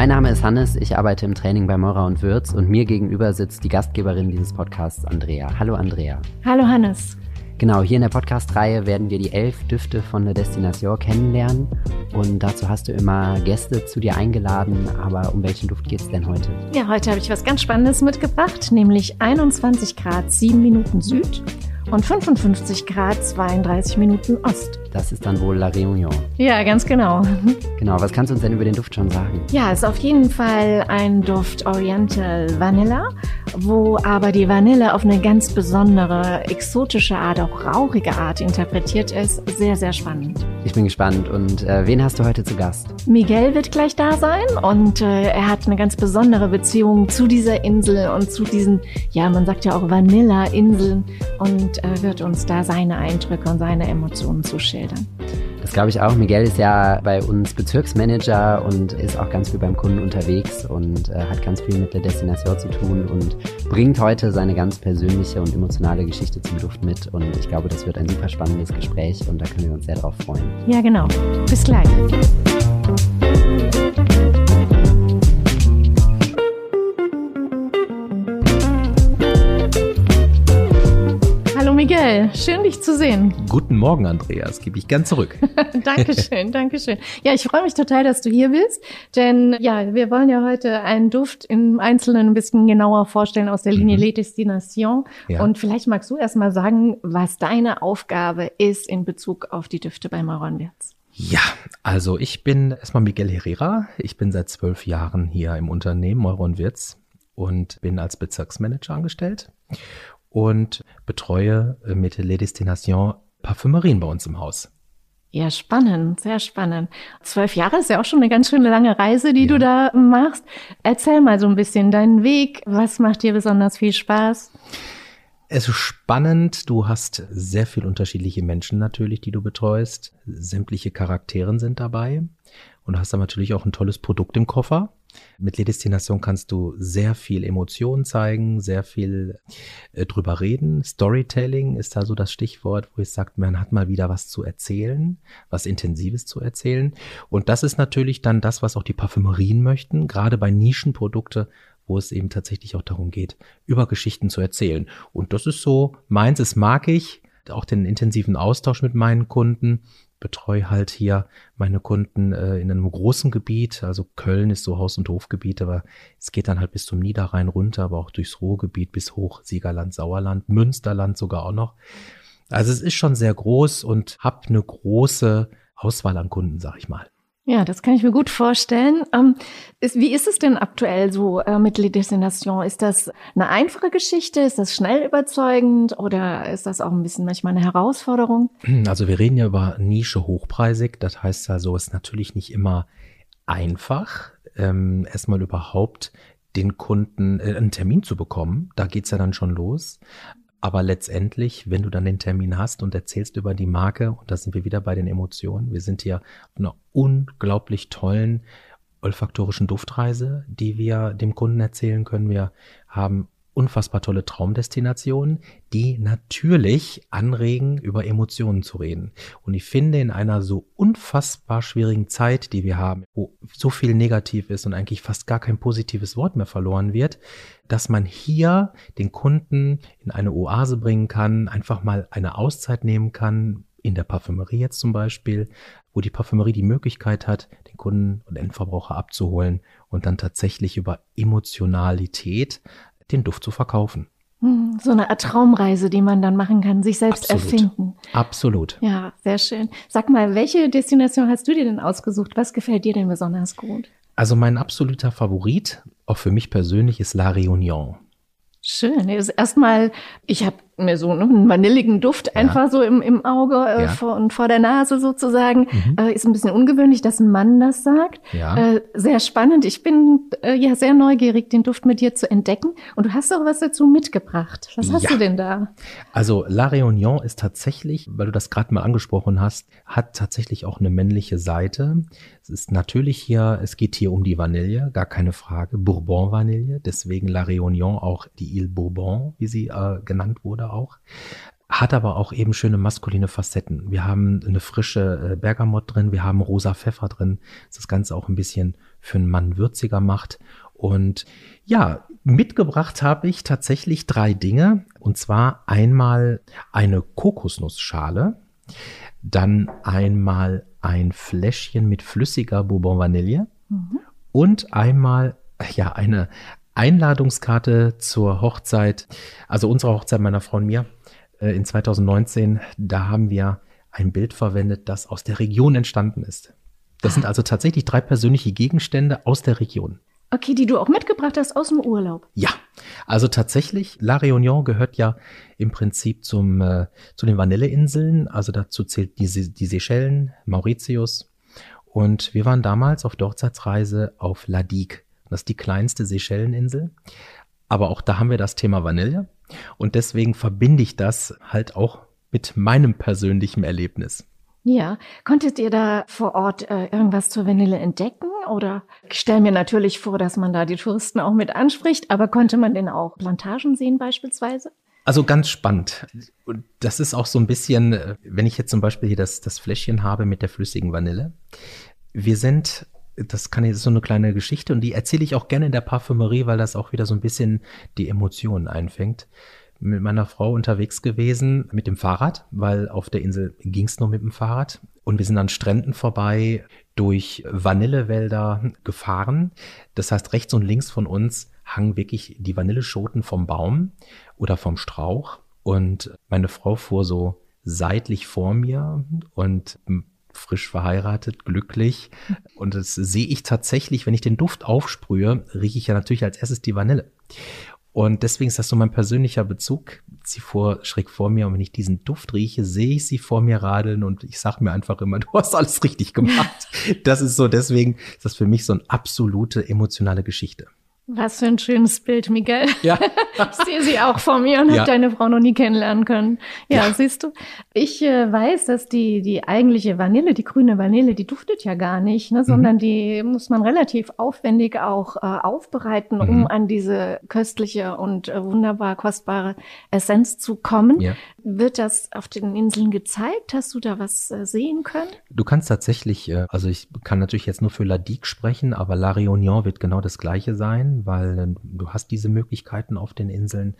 Mein Name ist Hannes, ich arbeite im Training bei Meurer und Würz und mir gegenüber sitzt die Gastgeberin dieses Podcasts, Andrea. Hallo Andrea. Hallo Hannes. Genau, hier in der Podcast-Reihe werden wir die elf Düfte von der Destination kennenlernen. Und dazu hast du immer Gäste zu dir eingeladen. Aber um welchen Duft geht es denn heute? Ja, heute habe ich was ganz Spannendes mitgebracht, nämlich 21 Grad 7 Minuten Süd und 55 Grad 32 Minuten Ost. Das ist dann wohl La Réunion. Ja, ganz genau. Genau, was kannst du uns denn über den Duft schon sagen? Ja, ist auf jeden Fall ein Duft Oriental Vanilla, wo aber die Vanille auf eine ganz besondere, exotische Art, auch rauchige Art interpretiert ist. Sehr, sehr spannend. Ich bin gespannt. Und äh, wen hast du heute zu Gast? Miguel wird gleich da sein und äh, er hat eine ganz besondere Beziehung zu dieser Insel und zu diesen, ja, man sagt ja auch Vanilla-Inseln und äh, wird uns da seine Eindrücke und seine Emotionen zuschildern. Das glaube ich auch. Miguel ist ja bei uns Bezirksmanager und ist auch ganz viel beim Kunden unterwegs und äh, hat ganz viel mit der Destination zu tun und bringt heute seine ganz persönliche und emotionale Geschichte zum Duft mit. Und ich glaube, das wird ein super spannendes Gespräch und da können wir uns sehr drauf freuen. Ja, genau. Bis gleich. Schön dich zu sehen. Guten Morgen, Andreas. Gebe ich gern zurück. Dankeschön, Dankeschön. Ja, ich freue mich total, dass du hier bist, denn ja, wir wollen ja heute einen Duft im Einzelnen ein bisschen genauer vorstellen aus der Linie mhm. Les Destinations. Ja. Und vielleicht magst du erst mal sagen, was deine Aufgabe ist in Bezug auf die Düfte bei Mauron Wirts. Ja, also ich bin erstmal Miguel Herrera. Ich bin seit zwölf Jahren hier im Unternehmen Meuron Wirts und bin als Bezirksmanager angestellt und betreue äh, mit Les Destinations Parfümerien bei uns im Haus. Ja, spannend, sehr spannend. Zwölf Jahre ist ja auch schon eine ganz schöne lange Reise, die ja. du da machst. Erzähl mal so ein bisschen deinen Weg. Was macht dir besonders viel Spaß? Es ist spannend. Du hast sehr viel unterschiedliche Menschen natürlich, die du betreust. Sämtliche Charakteren sind dabei. Und du hast dann natürlich auch ein tolles Produkt im Koffer. Mit Les Destination kannst du sehr viel Emotionen zeigen, sehr viel äh, drüber reden. Storytelling ist da so das Stichwort, wo ich sage, man hat mal wieder was zu erzählen, was Intensives zu erzählen. Und das ist natürlich dann das, was auch die Parfümerien möchten, gerade bei Nischenprodukte, wo es eben tatsächlich auch darum geht, über Geschichten zu erzählen. Und das ist so, meins, es mag ich, auch den intensiven Austausch mit meinen Kunden betreue halt hier meine Kunden äh, in einem großen Gebiet. Also Köln ist so Haus- und Hofgebiet, aber es geht dann halt bis zum Niederrhein runter, aber auch durchs Ruhrgebiet bis hoch, Siegerland, Sauerland, Münsterland sogar auch noch. Also es ist schon sehr groß und habe eine große Auswahl an Kunden, sag ich mal. Ja, das kann ich mir gut vorstellen. Ähm, ist, wie ist es denn aktuell so äh, mit Les Destinations? Ist das eine einfache Geschichte? Ist das schnell überzeugend oder ist das auch ein bisschen manchmal eine Herausforderung? Also wir reden ja über Nische hochpreisig. Das heißt also, es ist natürlich nicht immer einfach, ähm, erstmal überhaupt den Kunden äh, einen Termin zu bekommen. Da geht's ja dann schon los. Aber letztendlich, wenn du dann den Termin hast und erzählst über die Marke, und da sind wir wieder bei den Emotionen, wir sind hier auf einer unglaublich tollen olfaktorischen Duftreise, die wir dem Kunden erzählen können. Wir haben unfassbar tolle Traumdestinationen, die natürlich anregen, über Emotionen zu reden. Und ich finde, in einer so unfassbar schwierigen Zeit, die wir haben, wo so viel negativ ist und eigentlich fast gar kein positives Wort mehr verloren wird, dass man hier den Kunden in eine Oase bringen kann, einfach mal eine Auszeit nehmen kann, in der Parfümerie jetzt zum Beispiel, wo die Parfümerie die Möglichkeit hat, den Kunden und Endverbraucher abzuholen und dann tatsächlich über Emotionalität den Duft zu verkaufen. Hm, so eine Art Traumreise, die man dann machen kann, sich selbst Absolut. erfinden. Absolut. Ja, sehr schön. Sag mal, welche Destination hast du dir denn ausgesucht? Was gefällt dir denn besonders gut? Also mein absoluter Favorit, auch für mich persönlich, ist La Réunion. Schön. Erstmal, ich habe mir so ne, einen vanilligen Duft ja. einfach so im, im Auge äh, ja. vor, und vor der Nase sozusagen. Mhm. Äh, ist ein bisschen ungewöhnlich, dass ein Mann das sagt. Ja. Äh, sehr spannend. Ich bin äh, ja sehr neugierig, den Duft mit dir zu entdecken. Und du hast auch was dazu mitgebracht. Was hast du denn da? Also La Réunion ist tatsächlich, weil du das gerade mal angesprochen hast, hat tatsächlich auch eine männliche Seite. Es ist natürlich hier, es geht hier um die Vanille, gar keine Frage. Bourbon-Vanille, deswegen La Réunion auch die Ile Bourbon, wie sie äh, genannt wurde auch. hat aber auch eben schöne maskuline Facetten. Wir haben eine frische äh, Bergamott drin, wir haben rosa Pfeffer drin, das das Ganze auch ein bisschen für einen Mann würziger macht. Und ja, mitgebracht habe ich tatsächlich drei Dinge. Und zwar einmal eine Kokosnussschale, dann einmal ein Fläschchen mit flüssiger Bourbon Vanille mhm. und einmal ja eine Einladungskarte zur Hochzeit, also unserer Hochzeit meiner Frau und mir äh, in 2019. Da haben wir ein Bild verwendet, das aus der Region entstanden ist. Das sind also tatsächlich drei persönliche Gegenstände aus der Region. Okay, die du auch mitgebracht hast aus dem Urlaub. Ja, also tatsächlich, La Réunion gehört ja im Prinzip zum, äh, zu den Vanilleinseln. Also dazu zählt die, die Seychellen, Mauritius. Und wir waren damals auf der Hochzeitsreise auf La Digue. Das ist die kleinste Seychelleninsel. Aber auch da haben wir das Thema Vanille. Und deswegen verbinde ich das halt auch mit meinem persönlichen Erlebnis. Ja, konntet ihr da vor Ort äh, irgendwas zur Vanille entdecken? Oder ich stelle mir natürlich vor, dass man da die Touristen auch mit anspricht, aber konnte man denn auch Plantagen sehen beispielsweise? Also ganz spannend. Und das ist auch so ein bisschen, äh, wenn ich jetzt zum Beispiel hier das, das Fläschchen habe mit der flüssigen Vanille. Wir sind das kann jetzt so eine kleine Geschichte und die erzähle ich auch gerne in der Parfümerie, weil das auch wieder so ein bisschen die Emotionen einfängt. Mit meiner Frau unterwegs gewesen mit dem Fahrrad, weil auf der Insel ging es nur mit dem Fahrrad. Und wir sind an Stränden vorbei durch Vanillewälder gefahren. Das heißt, rechts und links von uns hangen wirklich die Vanilleschoten vom Baum oder vom Strauch. Und meine Frau fuhr so seitlich vor mir und frisch verheiratet, glücklich. Und das sehe ich tatsächlich, wenn ich den Duft aufsprühe, rieche ich ja natürlich als erstes die Vanille. Und deswegen ist das so mein persönlicher Bezug. Sie vor, schräg vor mir und wenn ich diesen Duft rieche, sehe ich sie vor mir radeln und ich sage mir einfach immer, du hast alles richtig gemacht. Das ist so, deswegen ist das für mich so eine absolute emotionale Geschichte. Was für ein schönes Bild, Miguel. Ja. ich sehe sie auch vor mir und ja. habe deine Frau noch nie kennenlernen können. Ja, ja. siehst du. Ich äh, weiß, dass die, die eigentliche Vanille, die grüne Vanille, die duftet ja gar nicht, ne, sondern mhm. die muss man relativ aufwendig auch äh, aufbereiten, mhm. um an diese köstliche und äh, wunderbar kostbare Essenz zu kommen. Ja. Wird das auf den Inseln gezeigt? Hast du da was äh, sehen können? Du kannst tatsächlich, äh, also ich kann natürlich jetzt nur für La Digue sprechen, aber La Réunion wird genau das gleiche sein, weil äh, du hast diese Möglichkeiten auf den Inseln,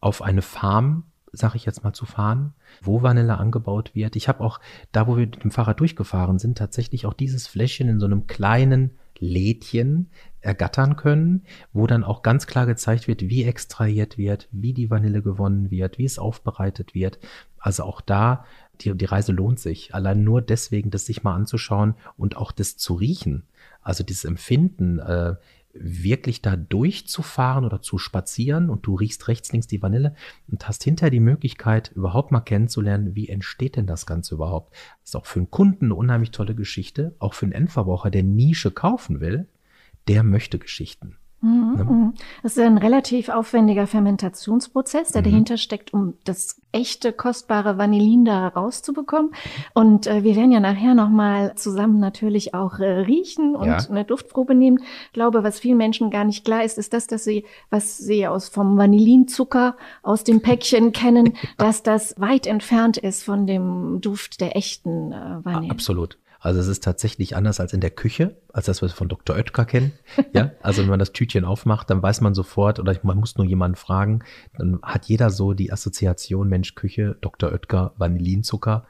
auf eine Farm sag ich jetzt mal, zu fahren, wo Vanille angebaut wird. Ich habe auch, da wo wir mit dem Fahrrad durchgefahren sind, tatsächlich auch dieses Fläschchen in so einem kleinen Lädchen ergattern können, wo dann auch ganz klar gezeigt wird, wie extrahiert wird, wie die Vanille gewonnen wird, wie es aufbereitet wird. Also auch da, die, die Reise lohnt sich. Allein nur deswegen, das sich mal anzuschauen und auch das zu riechen. Also dieses Empfinden, äh, wirklich da durchzufahren oder zu spazieren und du riechst rechts, links die Vanille und hast hinterher die Möglichkeit, überhaupt mal kennenzulernen, wie entsteht denn das Ganze überhaupt. Das ist auch für einen Kunden eine unheimlich tolle Geschichte, auch für einen Endverbraucher, der Nische kaufen will, der möchte Geschichten. Mhm, ne? mhm. Das ist ein relativ aufwendiger Fermentationsprozess, der mhm. dahinter steckt, um das echte, kostbare Vanillin da rauszubekommen. Und äh, wir werden ja nachher nochmal zusammen natürlich auch äh, riechen und ja. eine Duftprobe nehmen. Ich glaube, was vielen Menschen gar nicht klar ist, ist das, dass sie, was sie aus vom Vanillinzucker aus dem Päckchen kennen, dass das weit entfernt ist von dem Duft der echten äh, Vanille. Absolut. Also es ist tatsächlich anders als in der Küche, als das, was wir von Dr. Oetker kennen. Ja, also wenn man das Tütchen aufmacht, dann weiß man sofort oder man muss nur jemanden fragen, dann hat jeder so die Assoziation Mensch Küche, Dr. Oetker, Vanillinzucker.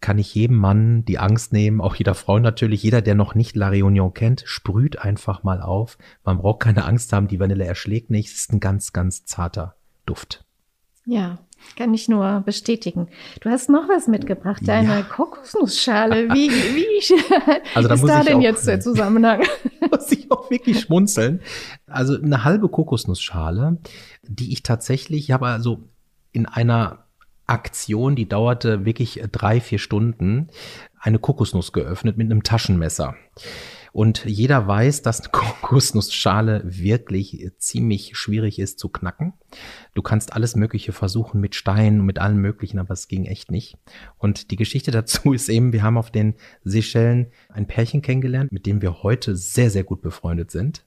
Kann ich jedem Mann die Angst nehmen, auch jeder Frau natürlich, jeder, der noch nicht La Réunion kennt, sprüht einfach mal auf. Man braucht keine Angst haben, die Vanille erschlägt nicht. Es ist ein ganz, ganz zarter Duft. Ja, kann ich nur bestätigen. Du hast noch was mitgebracht, eine ja. Kokosnussschale. Wie, wie also da ist da denn auch, jetzt der Zusammenhang? muss ich auch wirklich schmunzeln. Also eine halbe Kokosnussschale, die ich tatsächlich, ich habe also in einer Aktion, die dauerte wirklich drei, vier Stunden, eine Kokosnuss geöffnet mit einem Taschenmesser. Und jeder weiß, dass eine Kokosnussschale wirklich ziemlich schwierig ist zu knacken. Du kannst alles Mögliche versuchen mit Steinen und mit allem Möglichen, aber es ging echt nicht. Und die Geschichte dazu ist eben, wir haben auf den Seychellen ein Pärchen kennengelernt, mit dem wir heute sehr, sehr gut befreundet sind.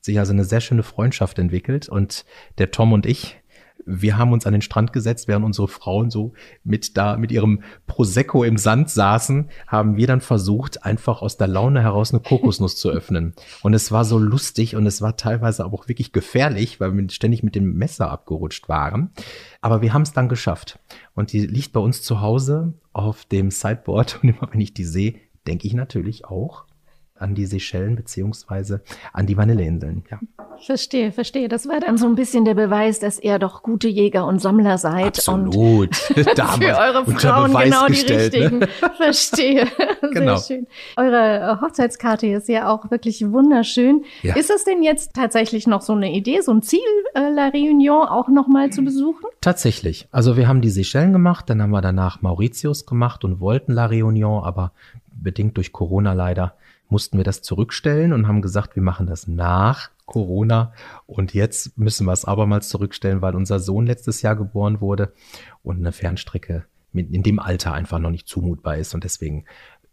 Sich also eine sehr schöne Freundschaft entwickelt und der Tom und ich, wir haben uns an den Strand gesetzt, während unsere Frauen so mit da, mit ihrem Prosecco im Sand saßen, haben wir dann versucht, einfach aus der Laune heraus eine Kokosnuss zu öffnen. Und es war so lustig und es war teilweise aber auch wirklich gefährlich, weil wir ständig mit dem Messer abgerutscht waren. Aber wir haben es dann geschafft. Und die liegt bei uns zu Hause auf dem Sideboard und immer wenn ich die sehe, denke ich natürlich auch an die Seychellen beziehungsweise an die Vanilleinseln. Ja. Verstehe, verstehe. Das war dann so ein bisschen der Beweis, dass ihr doch gute Jäger und Sammler seid. Absolut. Und für eure Frauen genau die ne? richtigen. Ne? Verstehe. genau. Sehr schön. Eure Hochzeitskarte ist ja auch wirklich wunderschön. Ja. Ist es denn jetzt tatsächlich noch so eine Idee, so ein Ziel, äh, La Réunion auch nochmal zu besuchen? Tatsächlich. Also wir haben die Seychellen gemacht, dann haben wir danach Mauritius gemacht und wollten La Réunion, aber bedingt durch Corona leider mussten wir das zurückstellen und haben gesagt, wir machen das nach Corona. Und jetzt müssen wir es abermals zurückstellen, weil unser Sohn letztes Jahr geboren wurde und eine Fernstrecke in dem Alter einfach noch nicht zumutbar ist. Und deswegen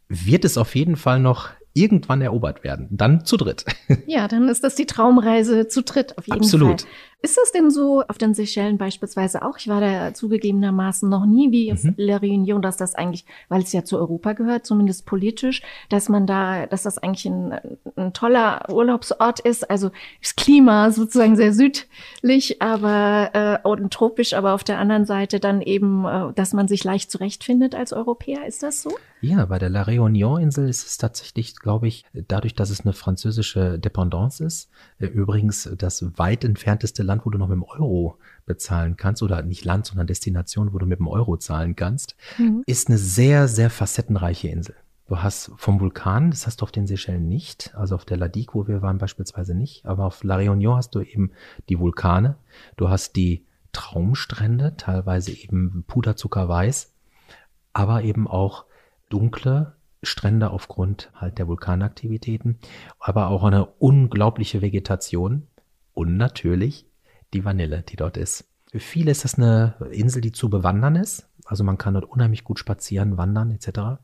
wird es auf jeden Fall noch irgendwann erobert werden. Dann zu dritt. Ja, dann ist das die Traumreise zu dritt auf jeden Absolut. Fall. Ist das denn so auf den Seychellen beispielsweise auch? Ich war da zugegebenermaßen noch nie wie mhm. La Réunion, dass das eigentlich, weil es ja zu Europa gehört, zumindest politisch, dass man da, dass das eigentlich ein, ein toller Urlaubsort ist. Also das Klima sozusagen sehr südlich, aber äh, und tropisch, aber auf der anderen Seite dann eben, äh, dass man sich leicht zurechtfindet als Europäer. Ist das so? Ja, bei der La Réunion-Insel ist es tatsächlich, glaube ich, dadurch, dass es eine französische Dependance ist, äh, übrigens das weit entfernteste Land, wo du noch mit dem Euro bezahlen kannst, oder nicht Land, sondern Destination, wo du mit dem Euro zahlen kannst, mhm. ist eine sehr, sehr facettenreiche Insel. Du hast vom Vulkan, das hast du auf den Seychellen nicht, also auf der Ladique, wo wir waren beispielsweise nicht, aber auf La Réunion hast du eben die Vulkane, du hast die Traumstrände, teilweise eben puderzuckerweiß, aber eben auch dunkle Strände aufgrund halt der Vulkanaktivitäten, aber auch eine unglaubliche Vegetation und natürlich die Vanille, die dort ist. Für viele ist das eine Insel, die zu bewandern ist. Also man kann dort unheimlich gut spazieren, wandern etc.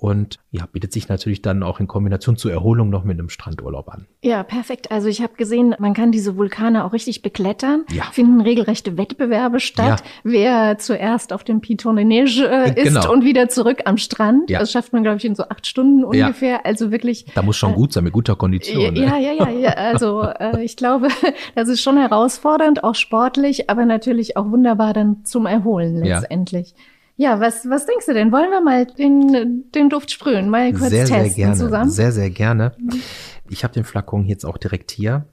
Und ja, bietet sich natürlich dann auch in Kombination zur Erholung noch mit einem Strandurlaub an. Ja, perfekt. Also ich habe gesehen, man kann diese Vulkane auch richtig beklettern. Ja. Finden regelrechte Wettbewerbe statt, ja. wer zuerst auf dem Piton de Neige äh, ist genau. und wieder zurück am Strand. Ja. Das schafft man, glaube ich, in so acht Stunden ungefähr. Also wirklich. Da muss schon äh, gut sein, mit guter Kondition. Ja, ne? ja, ja, ja. Also äh, ich glaube, das ist schon herausfordernd, auch sportlich, aber natürlich auch wunderbar dann zum Erholen letztendlich. Ja. Was, was denkst du denn? Wollen wir mal den, den Duft sprühen? Mal kurz sehr, testen sehr gerne, zusammen? Sehr, sehr gerne. Ich habe den Flakon jetzt auch direkt hier.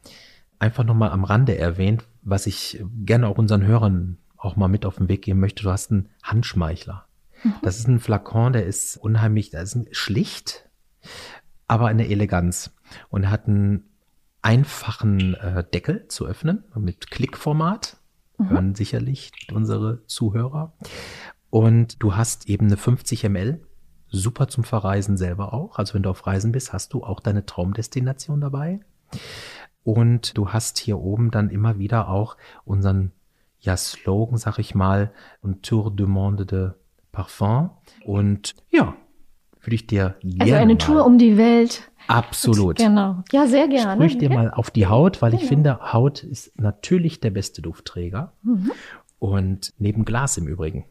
Einfach nochmal am Rande erwähnt, was ich gerne auch unseren Hörern auch mal mit auf den Weg geben möchte. Du hast einen Handschmeichler. Mhm. Das ist ein Flakon, der ist unheimlich, der ist schlicht, aber eine Eleganz. Und er hat einen einfachen äh, Deckel zu öffnen mit Klickformat. Mhm. Hören sicherlich unsere Zuhörer. Und du hast eben eine 50 ml, super zum Verreisen selber auch. Also wenn du auf Reisen bist, hast du auch deine Traumdestination dabei. Und du hast hier oben dann immer wieder auch unseren ja, Slogan, sag ich mal, un Tour du Monde de Parfum. Und ja, würde ich dir gerne. Also eine Tour um die Welt. Absolut. Genau. Ja, sehr gerne. Sprich dir ja. mal auf die Haut, weil ich genau. finde, Haut ist natürlich der beste Duftträger. Mhm. Und neben Glas im Übrigen.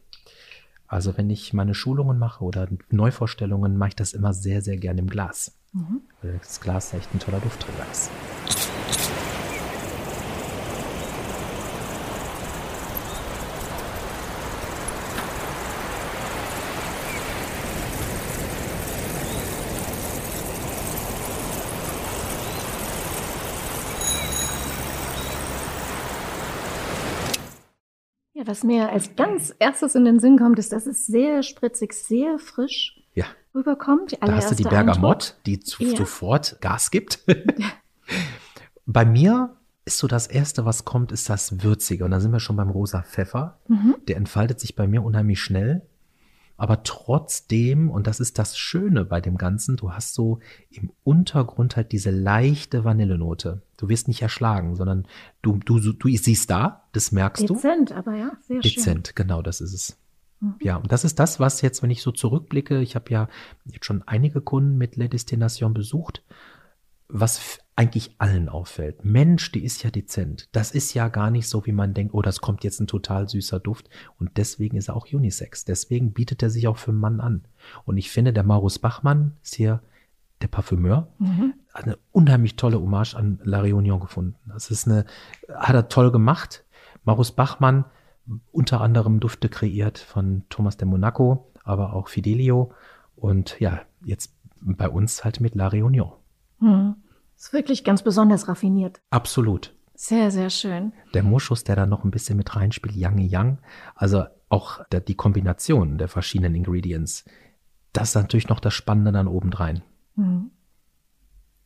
Also wenn ich meine Schulungen mache oder Neuvorstellungen, mache ich das immer sehr, sehr gerne im Glas. Mhm. Weil das Glas echt ein toller Duftträger ist. Was mir als ganz erstes in den Sinn kommt, ist, dass es sehr spritzig, sehr frisch ja. rüberkommt. Da hast du die Bergamott, die zu, ja. sofort Gas gibt. Bei mir ist so das Erste, was kommt, ist das Würzige. Und da sind wir schon beim rosa Pfeffer. Mhm. Der entfaltet sich bei mir unheimlich schnell aber trotzdem, und das ist das Schöne bei dem Ganzen, du hast so im Untergrund halt diese leichte Vanillenote. Du wirst nicht erschlagen, sondern du, du, du siehst da, das merkst Dezent, du. Dezent, aber ja, sehr Dezent, schön. Dezent, genau, das ist es. Mhm. Ja, und das ist das, was jetzt, wenn ich so zurückblicke, ich habe ja jetzt schon einige Kunden mit Le Destination besucht, was eigentlich allen auffällt. Mensch, die ist ja dezent. Das ist ja gar nicht so, wie man denkt, oh, das kommt jetzt ein total süßer Duft. Und deswegen ist er auch Unisex. Deswegen bietet er sich auch für einen Mann an. Und ich finde, der Marus Bachmann ist hier der Parfümeur, mhm. eine unheimlich tolle Hommage an La Réunion gefunden. Das ist eine, hat er toll gemacht. Marus Bachmann, unter anderem Dufte kreiert von Thomas de Monaco, aber auch Fidelio. Und ja, jetzt bei uns halt mit La Réunion. Mhm. Ist wirklich ganz besonders raffiniert. Absolut. Sehr, sehr schön. Der Moschus, der da noch ein bisschen mit reinspielt, Yang Yang, also auch der, die Kombination der verschiedenen Ingredients, das ist natürlich noch das Spannende dann obendrein. Mhm.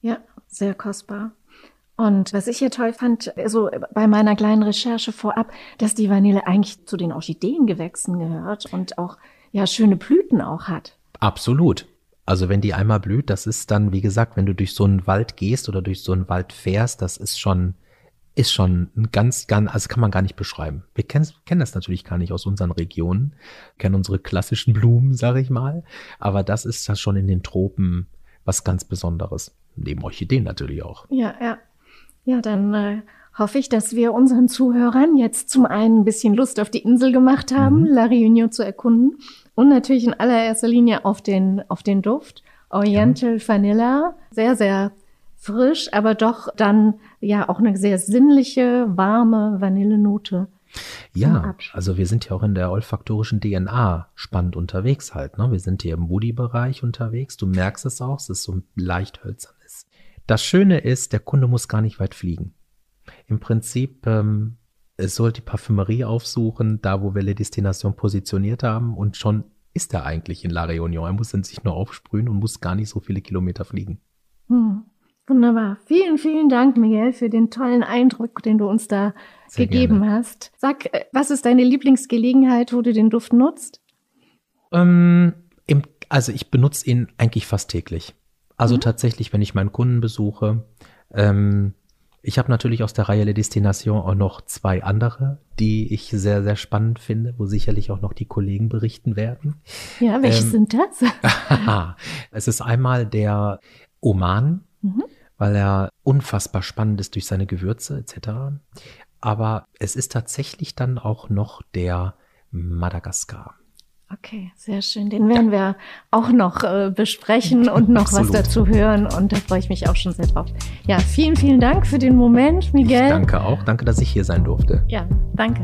Ja, sehr kostbar. Und was ich hier toll fand, so bei meiner kleinen Recherche vorab, dass die Vanille eigentlich zu den Orchideengewächsen gehört und auch ja schöne Blüten auch hat. Absolut. Also wenn die einmal blüht, das ist dann, wie gesagt, wenn du durch so einen Wald gehst oder durch so einen Wald fährst, das ist schon, ist schon ein ganz, ganz, also kann man gar nicht beschreiben. Wir kennen, kennen das natürlich gar nicht aus unseren Regionen, kennen unsere klassischen Blumen, sag ich mal, aber das ist das schon in den Tropen was ganz Besonderes. Neben Orchideen natürlich auch. Ja, ja. Ja, dann äh, hoffe ich, dass wir unseren Zuhörern jetzt zum einen ein bisschen Lust auf die Insel gemacht haben, mhm. La Réunion zu erkunden und natürlich in allererster Linie auf den, auf den Duft. Oriental ja. Vanilla, sehr, sehr frisch, aber doch dann ja auch eine sehr sinnliche, warme Vanillenote. Ja, also wir sind ja auch in der olfaktorischen DNA spannend unterwegs halt. Ne? Wir sind hier im Woody-Bereich unterwegs. Du merkst es auch, es ist so leicht hölzernes. Das Schöne ist, der Kunde muss gar nicht weit fliegen. Im Prinzip ähm, es soll die Parfümerie aufsuchen, da wo wir Le Destination positioniert haben und schon ist er eigentlich in La Réunion. Er muss dann sich nur aufsprühen und muss gar nicht so viele Kilometer fliegen. Hm. Wunderbar. Vielen, vielen Dank, Miguel, für den tollen Eindruck, den du uns da Sehr gegeben gerne. hast. Sag, äh, was ist deine Lieblingsgelegenheit, wo du den Duft nutzt? Ähm, im, also ich benutze ihn eigentlich fast täglich. Also mhm. tatsächlich, wenn ich meinen Kunden besuche, ähm, ich habe natürlich aus der Reihe Le Destination auch noch zwei andere, die ich sehr, sehr spannend finde, wo sicherlich auch noch die Kollegen berichten werden. Ja, welche ähm, sind das? es ist einmal der Oman, mhm. weil er unfassbar spannend ist durch seine Gewürze etc. Aber es ist tatsächlich dann auch noch der Madagaskar. Okay, sehr schön. Den werden wir auch noch äh, besprechen und noch Absolut. was dazu hören. Und da freue ich mich auch schon sehr drauf. Ja, vielen, vielen Dank für den Moment, Miguel. Ich danke auch. Danke, dass ich hier sein durfte. Ja, danke.